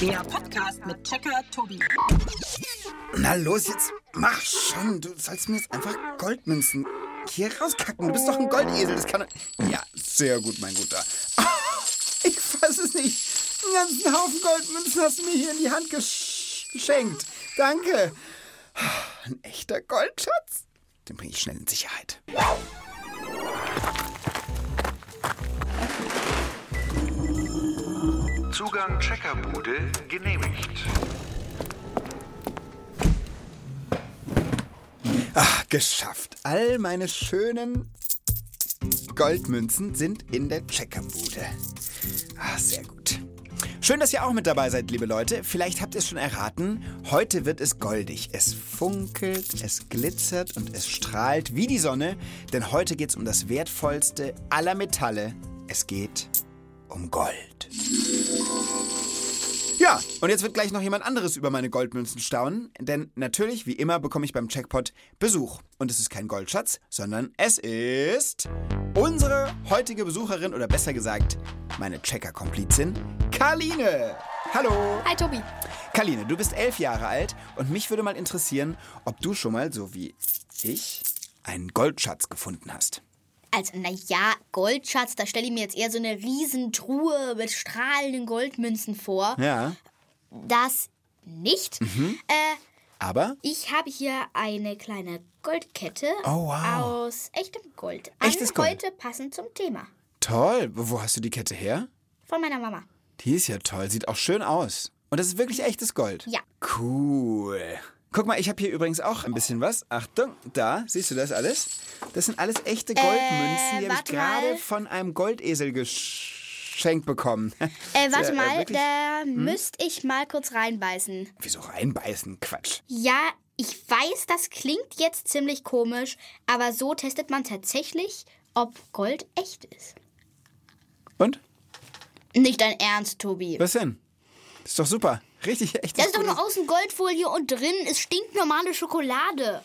Der Podcast mit Checker Tobi. Na los, jetzt mach schon. Du sollst mir jetzt einfach Goldmünzen hier rauskacken. Du bist doch ein Goldesel. Das kann. Ja, sehr gut, mein Guter. Ich fass es nicht. Einen ganzen Haufen Goldmünzen hast du mir hier in die Hand gesch geschenkt. Danke. Ein echter Goldschatz. Den bringe ich schnell in Sicherheit. Zugang Checkerbude genehmigt. Ah, geschafft. All meine schönen Goldmünzen sind in der Checkerbude. Ah, sehr gut. Schön, dass ihr auch mit dabei seid, liebe Leute. Vielleicht habt ihr es schon erraten. Heute wird es goldig. Es funkelt, es glitzert und es strahlt wie die Sonne. Denn heute geht es um das wertvollste aller Metalle. Es geht um Gold. Ja, und jetzt wird gleich noch jemand anderes über meine Goldmünzen staunen, denn natürlich, wie immer, bekomme ich beim Checkpot Besuch. Und es ist kein Goldschatz, sondern es ist unsere heutige Besucherin oder besser gesagt, meine Checker-Komplizin, Karline. Hallo. Hi Tobi. Karline, du bist elf Jahre alt und mich würde mal interessieren, ob du schon mal, so wie ich, einen Goldschatz gefunden hast. Also, naja, Goldschatz, da stelle ich mir jetzt eher so eine Riesentruhe mit strahlenden Goldmünzen vor. Ja, Das nicht. Äh, aber ich habe hier eine kleine Goldkette Oh, wow. aus echtem Gold. Echtes Gold. Heute passend zum Thema. toll. Wo hast du die Kette her? Von meiner Mama. Die ist ja toll, sieht auch schön aus. Und das ist wirklich echtes Gold. Ja. Cool. Guck mal, ich habe hier übrigens auch ein bisschen was. Achtung, da, siehst du das alles? Das sind alles echte Goldmünzen, die habe ich gerade von einem Goldesel geschenkt bekommen. Äh, warte Sehr, mal, wirklich- da müsste ich mal kurz reinbeißen. Wieso reinbeißen? Quatsch. Ja, ich weiß, das klingt jetzt ziemlich komisch, aber so testet man tatsächlich, ob Gold echt ist. Und? Nicht dein Ernst, Tobi. Was denn? Das ist doch super. Richtig echtes Das ist doch nur außen Goldfolie und drin ist stinknormale Schokolade.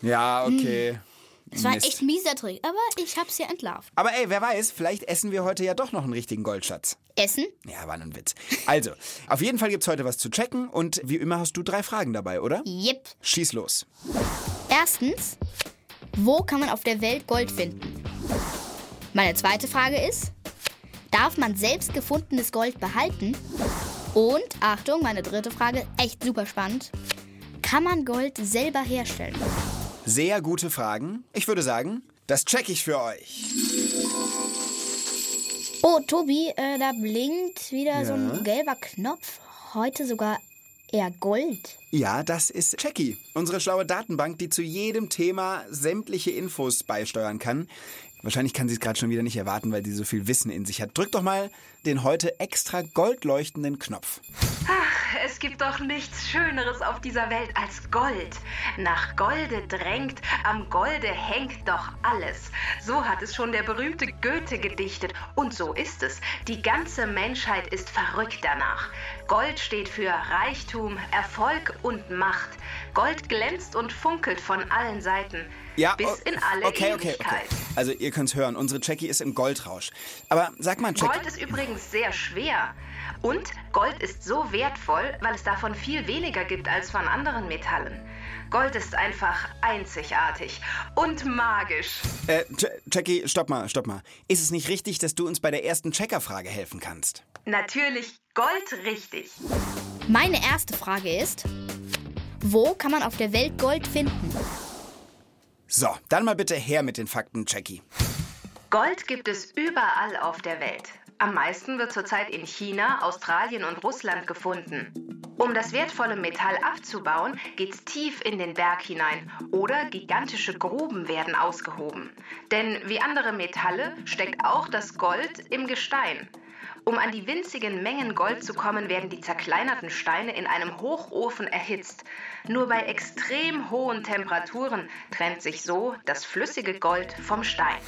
Ja, okay. Das war ein Mist. echt mieser Trick, aber ich hab's ja entlarvt. Aber ey, wer weiß, vielleicht essen wir heute ja doch noch einen richtigen Goldschatz. Essen? Ja, war nur ein Witz. Also, auf jeden Fall gibt's heute was zu checken und wie immer hast du drei Fragen dabei, oder? Jep. Schieß los. Erstens, wo kann man auf der Welt Gold finden? Meine zweite Frage ist, darf man selbst gefundenes Gold behalten? Und, Achtung, meine dritte Frage, echt super spannend, kann man Gold selber herstellen? Sehr gute Fragen. Ich würde sagen, das check ich für euch. Oh, Tobi, äh, da blinkt wieder so Ja? ein gelber Knopf. Heute sogar eher Gold. Ja, das ist Checky, unsere schlaue Datenbank, die zu jedem Thema sämtliche Infos beisteuern kann. Wahrscheinlich kann sie es gerade schon wieder nicht erwarten, weil sie so viel Wissen in sich hat. Drück doch mal den heute extra goldleuchtenden Knopf. Es gibt doch nichts Schöneres auf dieser Welt als Gold. Nach Golde drängt, am Golde hängt doch alles. So hat es schon der berühmte Goethe gedichtet. Und so ist es. Die ganze Menschheit ist verrückt danach. Gold steht für Reichtum, Erfolg und Macht. Gold glänzt und funkelt von allen Seiten. Ja, bis in alle okay, okay, Ewigkeit. okay. Also ihr könnt's hören, unsere Jackie ist im Goldrausch. Aber sag mal, Jackie, Gold ist übrigens sehr schwer. Und Gold ist so wertvoll, weil es davon viel weniger gibt als von anderen Metallen. Gold ist einfach einzigartig und magisch. äh, Jackie, stopp mal, stopp mal. Ist es nicht richtig, dass du uns bei der ersten Checkerfrage helfen kannst? Natürlich Gold richtig. Meine erste Frage ist, wo kann man auf der Welt Gold finden? So, dann mal bitte her mit den Fakten, Jackie. Gold gibt es überall auf der Welt. Am meisten wird zurzeit in China, Australien und Russland gefunden. Um das wertvolle Metall abzubauen, geht's tief in den Berg hinein oder gigantische Gruben werden ausgehoben. Denn wie andere Metalle steckt auch das Gold im Gestein. Um an die winzigen Mengen Gold zu kommen, werden die zerkleinerten Steine in einem Hochofen erhitzt. Nur bei extrem hohen Temperaturen trennt sich so das flüssige Gold vom Stein.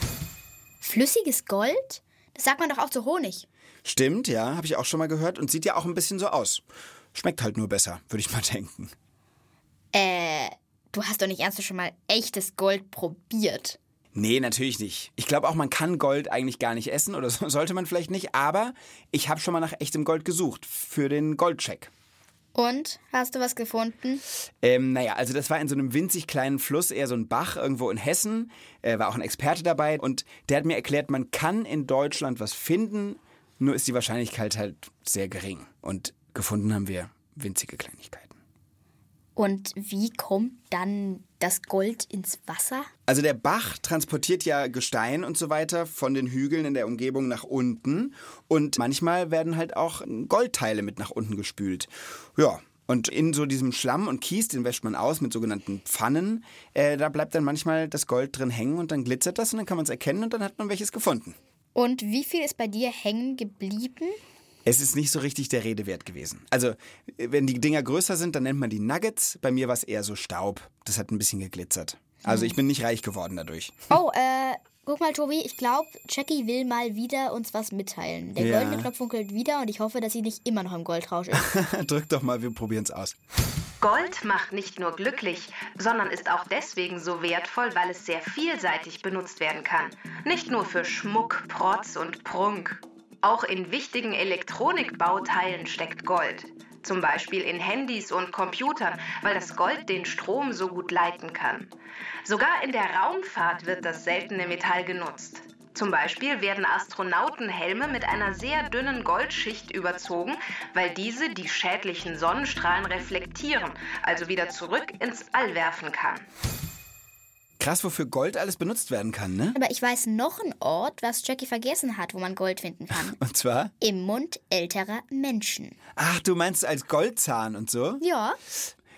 Flüssiges Gold? Das sagt man doch auch zu Honig. Stimmt, ja, habe ich auch schon mal gehört und sieht ja auch ein bisschen so aus. Schmeckt halt nur besser, würde ich mal denken. Äh, du hast doch nicht ernsthaft schon mal echtes Gold probiert. Nee, natürlich nicht. Ich glaube auch, man kann Gold eigentlich gar nicht essen oder so, sollte man vielleicht nicht, aber ich habe schon mal nach echtem Gold gesucht für den Goldcheck. Und hast du was gefunden? Ähm, naja, also das war in so einem winzig kleinen Fluss, eher so ein Bach irgendwo in Hessen. Äh, war auch ein Experte dabei und der hat mir erklärt, man kann in Deutschland was finden, nur ist die Wahrscheinlichkeit halt sehr gering. Und gefunden haben wir winzige Kleinigkeiten. Und wie kommt dann das Gold ins Wasser? Also der Bach transportiert ja Gestein und so weiter von den Hügeln in der Umgebung nach unten und manchmal werden halt auch Goldteile mit nach unten gespült. Ja. Und in so diesem Schlamm und Kies, den wäscht man aus mit sogenannten Pfannen, äh, da bleibt dann manchmal das Gold drin hängen und dann glitzert das und dann kann man es erkennen und dann hat man welches gefunden. Und wie viel ist bei dir hängen geblieben? Es ist nicht so richtig der Rede wert gewesen. Also, wenn die Dinger größer sind, dann nennt man die Nuggets. Bei mir war es eher so Staub. Das hat ein bisschen geglitzert. Also, ich bin nicht reich geworden dadurch. Oh, äh, guck mal, Tobi, ich glaube, Jackie will mal wieder uns was mitteilen. Der Ja. goldene Knopf funkelt wieder und ich hoffe, dass sie nicht immer noch im Goldrausch ist. Drück doch mal, wir probieren es aus. Gold macht nicht nur glücklich, sondern ist auch deswegen so wertvoll, weil es sehr vielseitig benutzt werden kann. Nicht nur für Schmuck, Protz und Prunk. Auch in wichtigen Elektronikbauteilen steckt Gold. Zum Beispiel in Handys und Computern, weil das Gold den Strom so gut leiten kann. Sogar in der Raumfahrt wird das seltene Metall genutzt. Zum Beispiel werden Astronautenhelme mit einer sehr dünnen Goldschicht überzogen, weil diese die schädlichen Sonnenstrahlen reflektieren, also wieder zurück ins All werfen kann. Krass, wofür Gold alles benutzt werden kann, ne? Aber ich weiß noch einen Ort, was Jackie vergessen hat, wo man Gold finden kann. Und zwar? Im Mund älterer Menschen. Ach, du meinst als Goldzahn und so? Ja.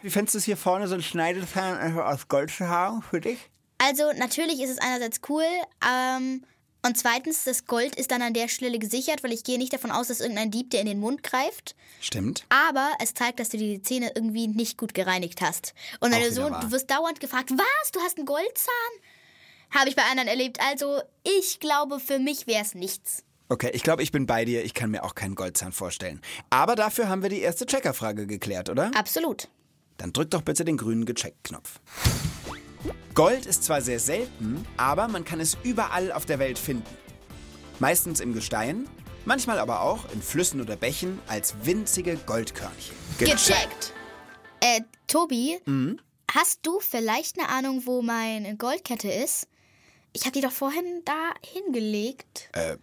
Wie fändest du es hier vorne, so ein Schneidezahn einfach aus Gold zu haben für dich? Also natürlich ist es einerseits cool, ähm, und zweitens, das Gold ist dann an der Stelle gesichert, weil ich gehe nicht davon aus, dass irgendein Dieb dir in den Mund greift. Stimmt. Aber es zeigt, dass du die Zähne irgendwie nicht gut gereinigt hast. Und wenn Auch du wirst dauernd gefragt, was, du hast einen Goldzahn? Habe ich bei anderen erlebt. Also ich glaube, für mich wäre es nichts. Okay, ich glaube, ich bin bei dir. Ich kann mir auch keinen Goldzahn vorstellen. Aber dafür haben wir die erste Checkerfrage geklärt, oder? Absolut. Dann drück doch bitte den grünen Gecheckt-Knopf. Gold ist zwar sehr selten, aber man kann es überall auf der Welt finden. Meistens im Gestein, manchmal aber auch in Flüssen oder Bächen als winzige Goldkörnchen. Gecheckt. Äh, Tobi, Mhm. hast du vielleicht eine Ahnung, wo meine Goldkette ist? Ich habe die doch vorhin da hingelegt. Äh,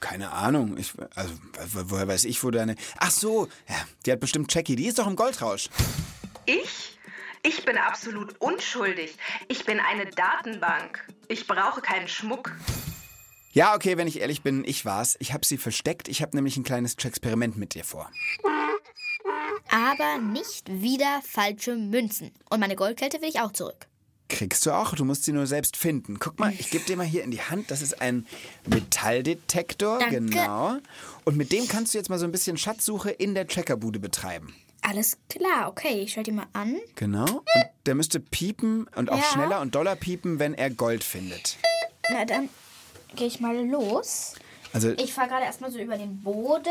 keine Ahnung. Ich, also, wo- woher weiß ich, wo deine. Ach so, ja, die hat bestimmt Jackie. Die ist doch im Goldrausch. Ich? Ich bin absolut unschuldig. Ich bin eine Datenbank. Ich brauche keinen Schmuck. Ja, okay, wenn ich ehrlich bin, ich war's. Ich habe sie versteckt. Ich habe nämlich ein kleines Experiment mit dir vor. Aber nicht wieder falsche Münzen. Und meine Goldkette will ich auch zurück. Kriegst du auch, du musst sie nur selbst finden. Guck mal, ich gebe dir mal hier in die Hand, das ist ein Metalldetektor, Danke. genau. Und mit dem kannst du jetzt mal so ein bisschen Schatzsuche in der Checkerbude betreiben. Alles klar, okay, ich schalte die mal an. Genau. Und der müsste piepen und auch Ja. schneller und doller piepen, wenn er Gold findet. Na, dann gehe ich mal los. Also, Ich fahre gerade erstmal so über den Boden.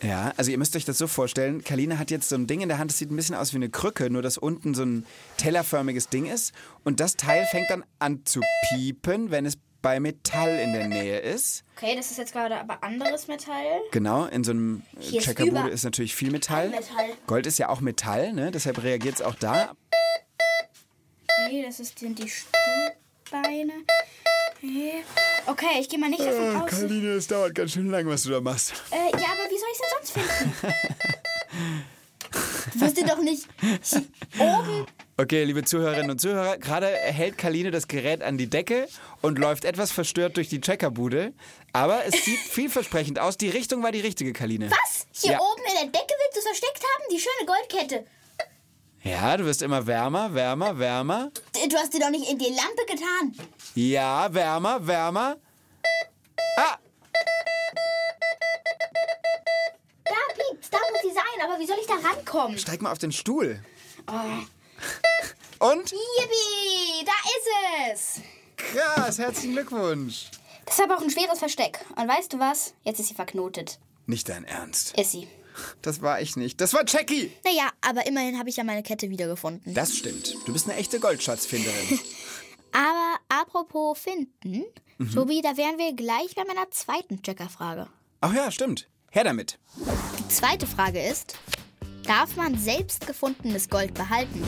ja, also ihr müsst euch das so vorstellen, Kalina hat jetzt so ein Ding in der Hand, das sieht ein bisschen aus wie eine Krücke, nur dass unten so ein tellerförmiges Ding ist. Und das Teil fängt dann an zu piepen, wenn es bei Metall in der Nähe ist. Okay, das ist jetzt gerade aber anderes Metall. Genau, in so einem äh, Hier ist Checkerbude über- ist natürlich viel Metall. Metall. Gold ist ja auch Metall, ne? deshalb reagiert es auch da. Okay, das ist- sind die Stuhlbeine. Okay, okay ich gehe mal nicht davon aus. Kaline, es dauert ganz schön lang, was du da machst. Äh, ja, aber wie soll ich es denn sonst finden? du wirst dir doch nicht oben. Okay, liebe Zuhörerinnen und Zuhörer, gerade hält Kaline das Gerät an die Decke und läuft etwas verstört durch die Checkerbude. Aber es sieht vielversprechend aus. Die Richtung war die richtige, Kaline. Was? Hier Ja. oben in der Decke willst du es versteckt haben? Die schöne Goldkette. Ja, du wirst immer wärmer, wärmer, wärmer. Du hast sie doch nicht in die Lampe getan. Ja, wärmer, wärmer. Ah, Da piept's, da muss sie sein. Aber wie soll ich da rankommen? steig mal auf den Stuhl. Oh. Und? Yippie, da ist es. Krass, herzlichen Glückwunsch. Das ist aber auch ein schweres Versteck. Und weißt du was? Jetzt ist sie verknotet. Nicht dein Ernst. Ist sie. Das war ich nicht. Das war Jackie. Naja, aber immerhin habe ich ja meine Kette wiedergefunden. Das stimmt. Du bist eine echte Goldschatzfinderin. Aber Apropos finden, Tobi, da wären wir gleich bei meiner zweiten Checkerfrage. Ach ja, stimmt. Her damit. Die zweite Frage ist, darf man selbst gefundenes Gold behalten?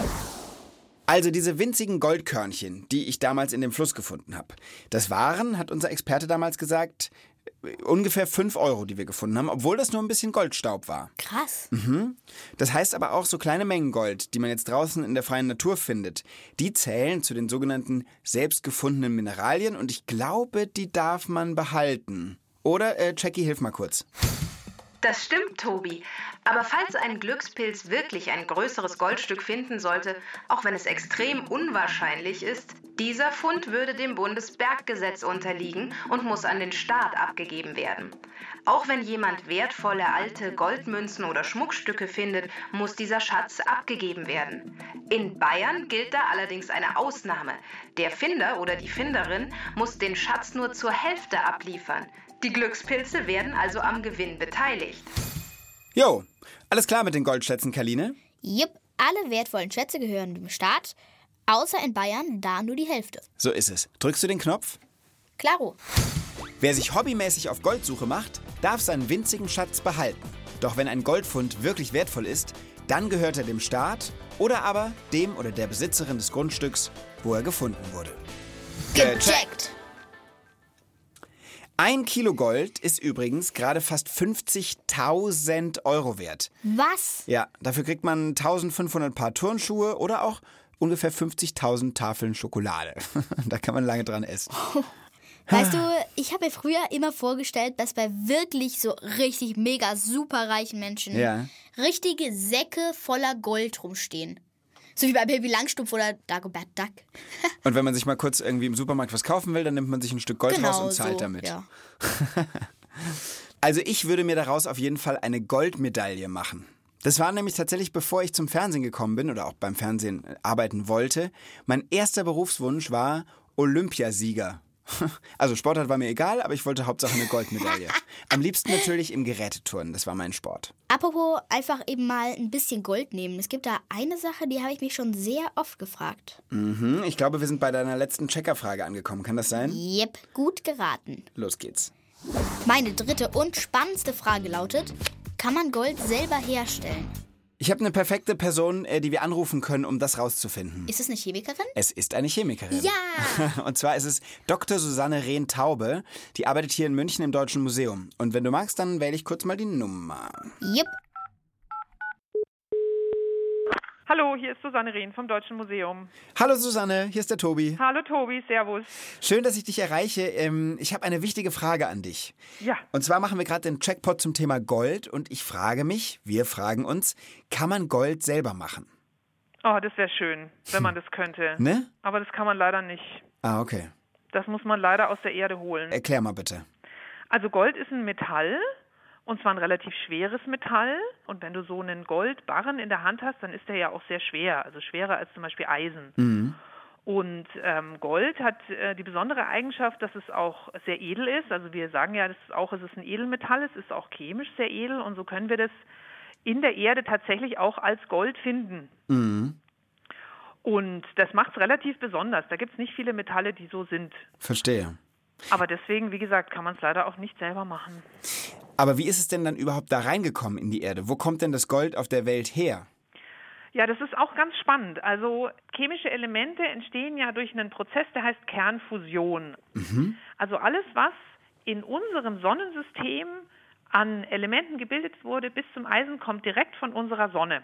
Also diese winzigen Goldkörnchen, die ich damals in dem Fluss gefunden habe. Das waren, hat unser Experte damals gesagt, äh, ungefähr 5 Euro, die wir gefunden haben, obwohl das nur ein bisschen Goldstaub war. Krass. Das heißt aber auch, so kleine Mengen Gold, die man jetzt draußen in der freien Natur findet, die zählen zu den sogenannten selbst gefundenen Mineralien und ich glaube, die darf man behalten. Oder, äh, Jackie, hilf mal kurz. Das stimmt, Tobi. Aber falls ein Glückspilz wirklich ein größeres Goldstück finden sollte, auch wenn es extrem unwahrscheinlich ist, dieser Fund würde dem Bundesberggesetz unterliegen und muss an den Staat abgegeben werden. Auch wenn jemand wertvolle alte Goldmünzen oder Schmuckstücke findet, muss dieser Schatz abgegeben werden. In Bayern gilt da allerdings eine Ausnahme. Der Finder oder die Finderin muss den Schatz nur zur Hälfte abliefern. Die Glückspilze werden also am Gewinn beteiligt. Jo, alles klar mit den Goldschätzen, Kaline? Jupp, alle wertvollen Schätze gehören dem Staat, außer in Bayern da nur die Hälfte. So ist es. Drückst du den Knopf? Klaro. Wer sich hobbymäßig auf Goldsuche macht, darf seinen winzigen Schatz behalten. Doch wenn ein Goldfund wirklich wertvoll ist, dann gehört er dem Staat oder aber dem oder der Besitzerin des Grundstücks, wo er gefunden wurde. Gecheckt. Ein Kilo Gold ist übrigens gerade fast 50.000 Euro wert. Was? Ja, dafür kriegt man 1500 Paar Turnschuhe oder auch ungefähr 50.000 Tafeln Schokolade. da kann man lange dran essen. Weißt du, ich habe mir früher immer vorgestellt, dass bei wirklich so richtig mega superreichen Menschen Ja. richtige Säcke voller Gold rumstehen. So wie bei Baby Langstumpf oder Dagobert Duck. Und wenn man sich mal kurz irgendwie im Supermarkt was kaufen will, dann nimmt man sich ein Stück Gold raus und zahlt Genau so, damit. Ja. Also ich würde mir daraus auf jeden Fall eine Goldmedaille machen. Das war nämlich tatsächlich, bevor ich zum Fernsehen gekommen bin oder auch beim Fernsehen arbeiten wollte. Mein erster Berufswunsch war Olympiasieger. Also Sportart war mir egal, aber ich wollte Hauptsache eine Goldmedaille. Am liebsten natürlich im Geräteturnen, das war mein Sport. Apropos einfach eben mal ein bisschen Gold nehmen. Es gibt da eine Sache, die habe ich mich schon sehr oft gefragt. Hm, ich glaube, wir sind bei deiner letzten Checkerfrage angekommen. Kann das sein? Jep, gut geraten. Los geht's. Meine dritte und spannendste Frage lautet, kann man Gold selber herstellen? Ich habe eine perfekte Person, äh, die wir anrufen können, um das rauszufinden. Ist es eine Chemikerin? Es ist eine Chemikerin. Ja! Und zwar ist es Dr. Susanne Rehn-Taube. Die arbeitet hier in München im Deutschen Museum. Und wenn du magst, dann wähle ich kurz mal die Nummer. Jupp. Hallo, hier ist Susanne Rehn vom Deutschen Museum. Hallo Susanne, hier ist der Tobi. Hallo Tobi, Servus. Schön, dass ich dich erreiche. Ähm, Ich habe eine wichtige Frage an dich. Ja, Und zwar machen wir gerade den Checkpot zum Thema Gold. Und ich frage mich, wir fragen uns, kann man Gold selber machen? oh, das wäre schön, wenn man das könnte. Ne? Aber das kann man leider nicht. Ah, okay. Das muss man leider aus der Erde holen. Erklär mal bitte. Also Gold ist ein Metall und zwar ein relativ schweres Metall. Und wenn du so einen Goldbarren in der Hand hast, dann ist der ja auch sehr schwer, also schwerer als zum Beispiel Eisen. Und ähm, Gold hat äh, die besondere Eigenschaft, dass es auch sehr edel ist. Also wir sagen ja, das ist auch, es ist ein Edelmetall, es ist auch chemisch sehr edel und so können wir das in der Erde tatsächlich auch als Gold finden. Und das macht es relativ besonders. Da gibt es nicht viele Metalle, die so sind. Verstehe. Aber deswegen, wie gesagt, kann man es leider auch nicht selber machen. Aber wie ist es denn dann überhaupt da reingekommen in die Erde? Wo kommt denn das Gold auf der Welt her? Ja, das ist auch ganz spannend. Also chemische Elemente entstehen ja durch einen Prozess, der heißt Kernfusion. Also alles, was in unserem Sonnensystem an Elementen gebildet wurde bis zum Eisen, kommt direkt von unserer Sonne.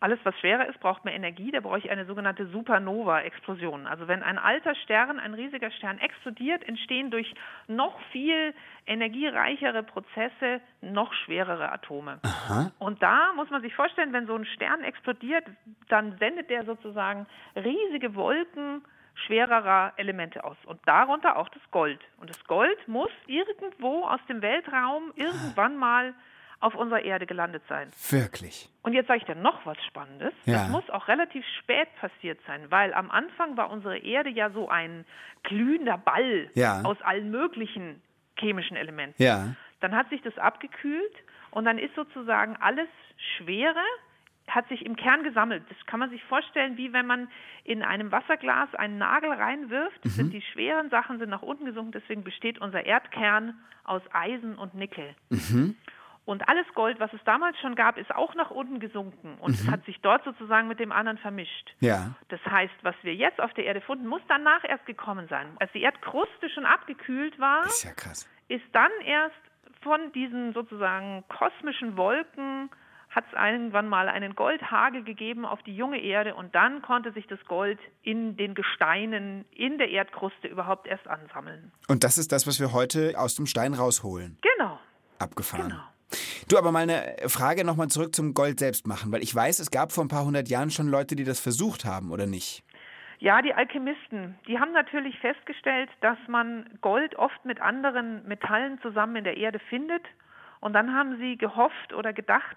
Alles, was schwerer ist, braucht mehr Energie. Da brauche ich eine sogenannte Supernova-Explosion. Also wenn ein alter Stern, ein riesiger Stern explodiert, entstehen durch noch viel energiereichere Prozesse noch schwerere Atome. Und da muss man sich vorstellen, wenn so ein Stern explodiert, dann sendet der sozusagen riesige Wolken schwererer Elemente aus. Und darunter auch das Gold. Und das Gold muss irgendwo aus dem Weltraum irgendwann mal auf unserer Erde gelandet sein. Wirklich? Und jetzt sage ich dir noch was Spannendes. Ja. Das muss auch relativ spät passiert sein, weil am Anfang war unsere Erde ja so ein glühender Ball Ja. aus allen möglichen chemischen Elementen. Ja. Dann hat sich das abgekühlt und dann ist sozusagen alles Schwere hat sich im Kern gesammelt. Das kann man sich vorstellen, wie wenn man in einem Wasserglas einen Nagel reinwirft. Das sind die schweren Sachen sind nach unten gesunken, deswegen besteht unser Erdkern aus Eisen und Nickel. Und alles Gold, was es damals schon gab, ist auch nach unten gesunken und es hat sich dort sozusagen mit dem anderen vermischt. Ja. Das heißt, was wir jetzt auf der Erde finden, muss danach erst gekommen sein. Als die Erdkruste schon abgekühlt war, Ist ja krass. ist dann erst von diesen sozusagen kosmischen Wolken hat es irgendwann mal einen Goldhagel gegeben auf die junge Erde und dann konnte sich das Gold in den Gesteinen in der Erdkruste überhaupt erst ansammeln. Und das ist das, was wir heute aus dem Stein rausholen. Genau. Abgefahren. Genau. Du, aber mal eine Frage nochmal zurück zum Gold selbst machen, weil ich weiß, es gab vor ein paar hundert Jahren schon Leute, die das versucht haben, oder nicht? Ja, die Alchemisten, die haben natürlich festgestellt, dass man Gold oft mit anderen Metallen zusammen in der Erde findet. Und dann haben sie gehofft oder gedacht,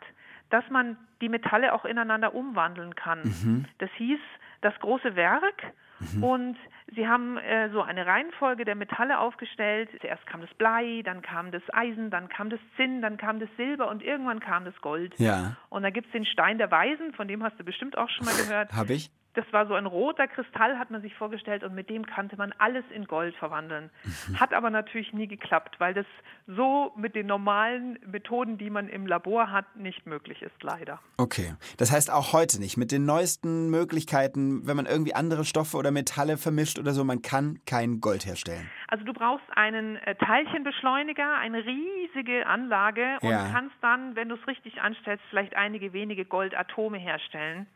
dass man die Metalle auch ineinander umwandeln kann. Das hieß das große Werk. Und sie haben äh, so eine Reihenfolge der Metalle aufgestellt. Zuerst kam das Blei, dann kam das Eisen, dann kam das Zinn, dann kam das Silber und irgendwann kam das Gold. Ja. Und da gibt es den Stein der Weisen, von dem hast du bestimmt auch schon mal gehört. Habe ich? Das war so ein roter Kristall, hat man sich vorgestellt, und mit dem kannte man alles in Gold verwandeln. Hat aber natürlich nie geklappt, weil das so mit den normalen Methoden, die man im Labor hat, nicht möglich ist, leider. Okay. Das heißt auch heute nicht. Mit den neuesten Möglichkeiten, wenn man irgendwie andere Stoffe oder Metalle vermischt oder so, man kann kein Gold herstellen. Also du brauchst einen äh, Teilchenbeschleuniger, eine riesige Anlage und Ja. kannst dann, wenn du es richtig anstellst, vielleicht einige wenige Goldatome herstellen.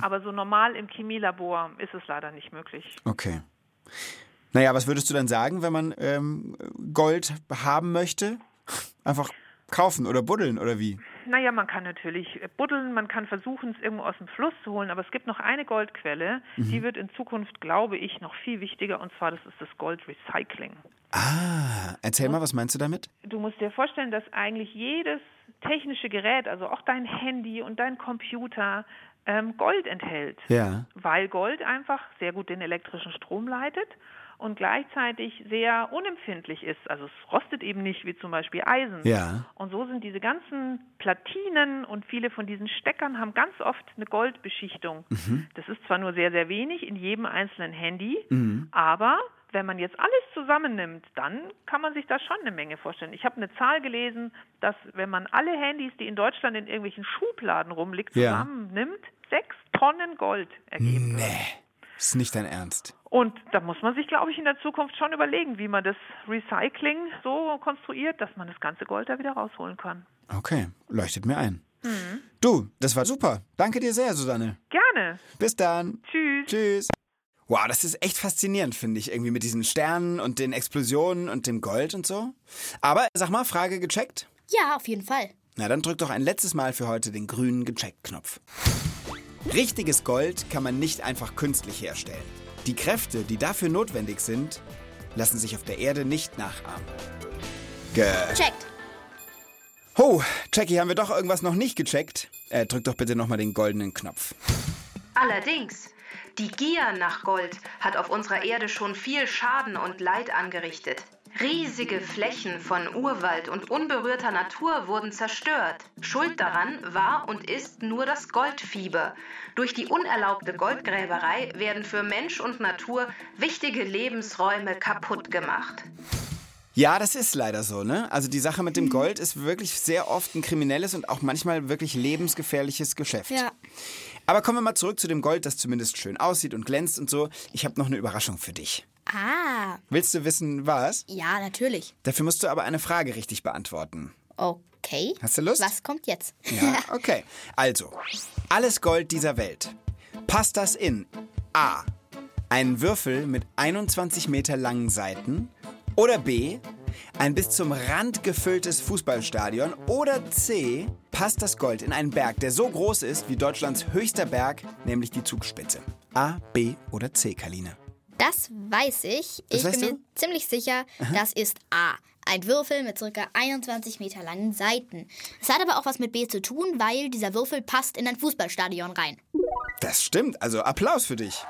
Aber so normal im Chemielabor ist es leider nicht möglich. Okay. Naja, was würdest du dann sagen, wenn man ähm, Gold haben möchte? Einfach kaufen oder buddeln oder wie? Naja, man kann natürlich buddeln, man kann versuchen, es irgendwo aus dem Fluss zu holen, aber es gibt noch eine Goldquelle, die wird in Zukunft, glaube ich, noch viel wichtiger, und zwar das ist das Goldrecycling. Ah, erzähl mal, was meinst du damit? Du musst dir vorstellen, dass eigentlich jedes technische Gerät, also auch dein Handy und dein Computer, ähm, Gold enthält. Ja. Weil Gold einfach sehr gut den elektrischen Strom leitet und gleichzeitig sehr unempfindlich ist. Also es rostet eben nicht wie zum Beispiel Eisen. Ja. Und so sind diese ganzen Platinen und viele von diesen Steckern haben ganz oft eine Goldbeschichtung. Das ist zwar nur sehr, sehr wenig in jedem einzelnen Handy, aber wenn man jetzt alles zusammennimmt, dann kann man sich da schon eine Menge vorstellen. Ich habe eine Zahl gelesen, dass wenn man alle Handys, die in Deutschland in irgendwelchen Schubladen rumliegt, Ja. Sechs Tonnen Gold ergeben wird. Nee, ist nicht dein Ernst. Und da muss man sich, glaube ich, in der Zukunft schon überlegen, wie man das Recycling so konstruiert, dass man das ganze Gold da wieder rausholen kann. Okay, leuchtet mir ein. Du, das war super. Danke dir sehr, Susanne. Gerne. Bis dann. Tschüss. Tschüss. Wow, das ist echt faszinierend, finde ich, irgendwie mit diesen Sternen und den Explosionen und dem Gold und so. Aber sag mal, Frage gecheckt? Ja, auf jeden Fall. Na, dann drück doch ein letztes Mal für heute den grünen Gecheckt-Knopf. Richtiges Gold kann man nicht einfach künstlich herstellen. Die Kräfte, die dafür notwendig sind, lassen sich auf der Erde nicht nachahmen. Ge Checkt. oh, Jackie, haben wir doch irgendwas noch nicht gecheckt? Äh, drück doch bitte nochmal den goldenen Knopf. Allerdings, die Gier nach Gold hat auf unserer Erde schon viel Schaden und Leid angerichtet. Riesige Flächen von Urwald und unberührter Natur wurden zerstört. Schuld daran war und ist nur das Goldfieber. Durch die unerlaubte Goldgräberei werden für Mensch und Natur wichtige Lebensräume kaputt gemacht. Ja, das ist leider so, ne? Also die Sache mit dem Gold ist wirklich sehr oft ein kriminelles und auch manchmal wirklich lebensgefährliches Geschäft. Ja. Aber kommen wir mal zurück zu dem Gold, das zumindest schön aussieht und glänzt und so. Ich habe noch eine Überraschung für dich. Ah, Willst du wissen, was? ja, natürlich. Dafür musst du aber eine Frage richtig beantworten. Okay. Hast du Lust? Was kommt jetzt? Ja, okay. Also, alles Gold dieser Welt. Passt das in A. Einen Würfel mit 21 Meter langen Seiten? Oder B. Ein bis zum Rand gefülltes Fußballstadion? Oder C. Passt das Gold in einen Berg, der so groß ist wie Deutschlands höchster Berg, nämlich die Zugspitze? A, B oder C, Kaline? Das weiß ich. Das ich weißt bin du? mir ziemlich sicher, das ist A. Ein Würfel mit ca. 21 Meter langen Seiten. Es hat aber auch was mit B zu tun, weil dieser Würfel passt in ein Fußballstadion rein. Das stimmt, also Applaus für dich.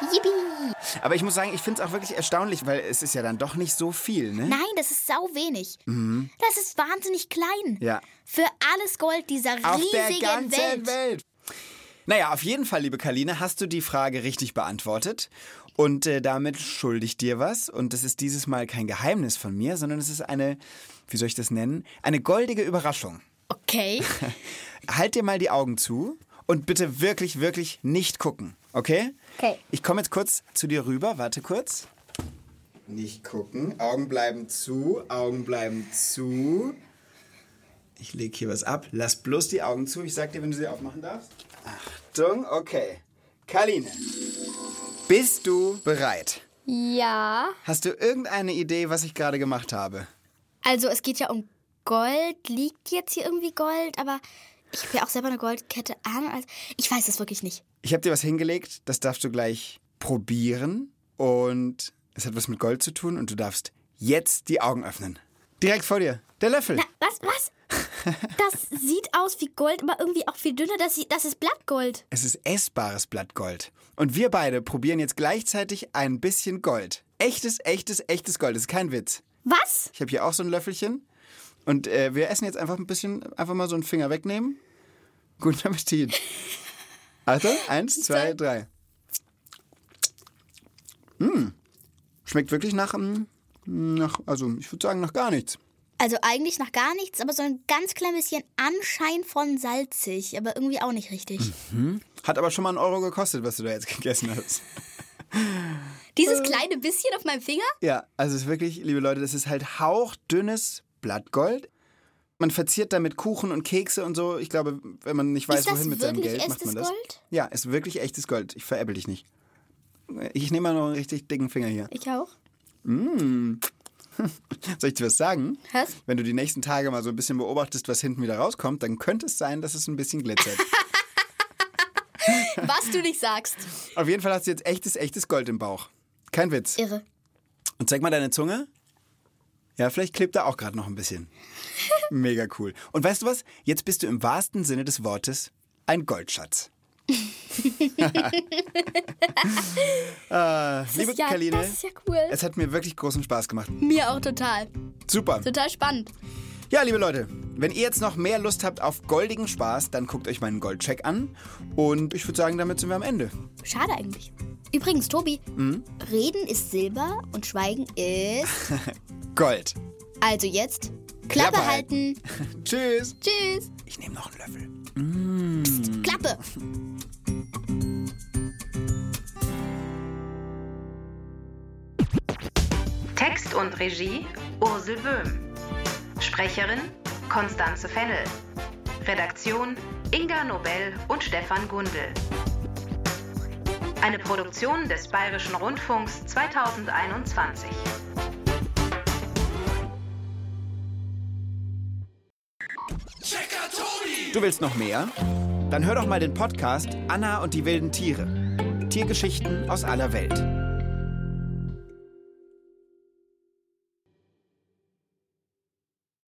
Yippie! Aber ich muss sagen, ich finde es auch wirklich erstaunlich, weil es ist ja dann doch nicht so viel, ne? Nein, das ist sau wenig. Das ist wahnsinnig klein. Ja. Für alles Gold dieser Auf der riesigen ganzen Welt. Welt. Naja, auf jeden Fall, liebe Karline, hast du die Frage richtig beantwortet. Und äh, damit schulde ich dir was. Und das ist dieses Mal kein Geheimnis von mir, sondern es ist eine, wie soll ich das nennen? Eine goldige Überraschung. Okay. Halt dir mal die Augen zu und bitte wirklich, wirklich nicht gucken, okay? Okay. Ich komme jetzt kurz zu dir rüber, warte kurz. Nicht gucken, Augen bleiben zu, Augen bleiben zu. Ich lege hier was ab, lass bloß die Augen zu. Ich sag dir, wenn du sie aufmachen darfst. Achtung, okay. Karline, bist du bereit? Ja. Hast du irgendeine Idee, was ich gerade gemacht habe? Also es geht ja um Gold. Liegt jetzt hier irgendwie Gold? Aber ich habe ja auch selber eine Goldkette an. Ich weiß es wirklich nicht. Ich habe dir was hingelegt, das darfst du gleich probieren. Und es hat was mit Gold zu tun und du darfst jetzt die Augen öffnen. Direkt vor dir. Der Löffel. Na, was, was? Das sieht aus wie Gold, aber irgendwie auch viel dünner. Das, das ist Blattgold. Es ist essbares Blattgold. Und wir beide probieren jetzt gleichzeitig ein bisschen Gold. Echtes, echtes, echtes Gold. Das ist kein Witz. Was? Ich habe hier auch so ein Löffelchen. Und äh, wir essen jetzt einfach ein bisschen, einfach mal so einen Finger wegnehmen. Guten Appetit. Achtung, eins, zwei, drei. Mm. Schmeckt wirklich nach, mm, nach, also ich würde sagen, nach gar nichts. Also eigentlich nach gar nichts, aber so ein ganz klein bisschen Anschein von salzig, aber irgendwie auch nicht richtig. Hat aber schon mal einen Euro gekostet, was du da jetzt gegessen hast. Dieses kleine bisschen auf meinem Finger? Ja, also es ist wirklich, liebe Leute, das ist halt hauchdünnes Blattgold. Man verziert damit Kuchen und Kekse und so. Ich glaube, wenn man nicht weiß, wohin mit seinem Geld, macht man das. Gold? Ja, ist wirklich echtes Gold. Ich veräppel dich nicht. Ich nehme mal noch einen richtig dicken Finger hier. Ich auch. Soll ich dir was sagen? Was? Wenn du die nächsten Tage mal so ein bisschen beobachtest, was hinten wieder rauskommt, dann könnte es sein, dass es ein bisschen glitzert. Was du nicht sagst. Auf jeden Fall hast du jetzt echtes, echtes Gold im Bauch. Kein Witz. Irre. Und zeig mal deine Zunge. Ja, vielleicht klebt da auch gerade noch ein bisschen. Mega cool. Und weißt du was? Jetzt bist du im wahrsten Sinne des Wortes ein Goldschatz. ah, liebe ja, Kaline, das ist ja cool. es hat mir wirklich großen Spaß gemacht. Mir auch total. Super. Total spannend. Ja, liebe Leute, wenn ihr jetzt noch mehr Lust habt auf goldigen Spaß, dann guckt euch meinen Goldcheck an. Und ich würde sagen, damit sind wir am Ende. Schade eigentlich. Übrigens, Tobi, Reden ist Silber und Schweigen ist. Gold. Also jetzt Klappe Klappe halten. Tschüss. Tschüss. Ich nehme noch einen Löffel. Klappe. Text und Regie Ursel Böhm. Sprecherin Konstanze Fennel. Redaktion Inga Nobel und Stefan Gundel. Eine Produktion des Bayerischen Rundfunks 2021. Du willst noch mehr? Dann hör doch mal den Podcast Anna und die wilden Tiere. Tiergeschichten aus aller Welt.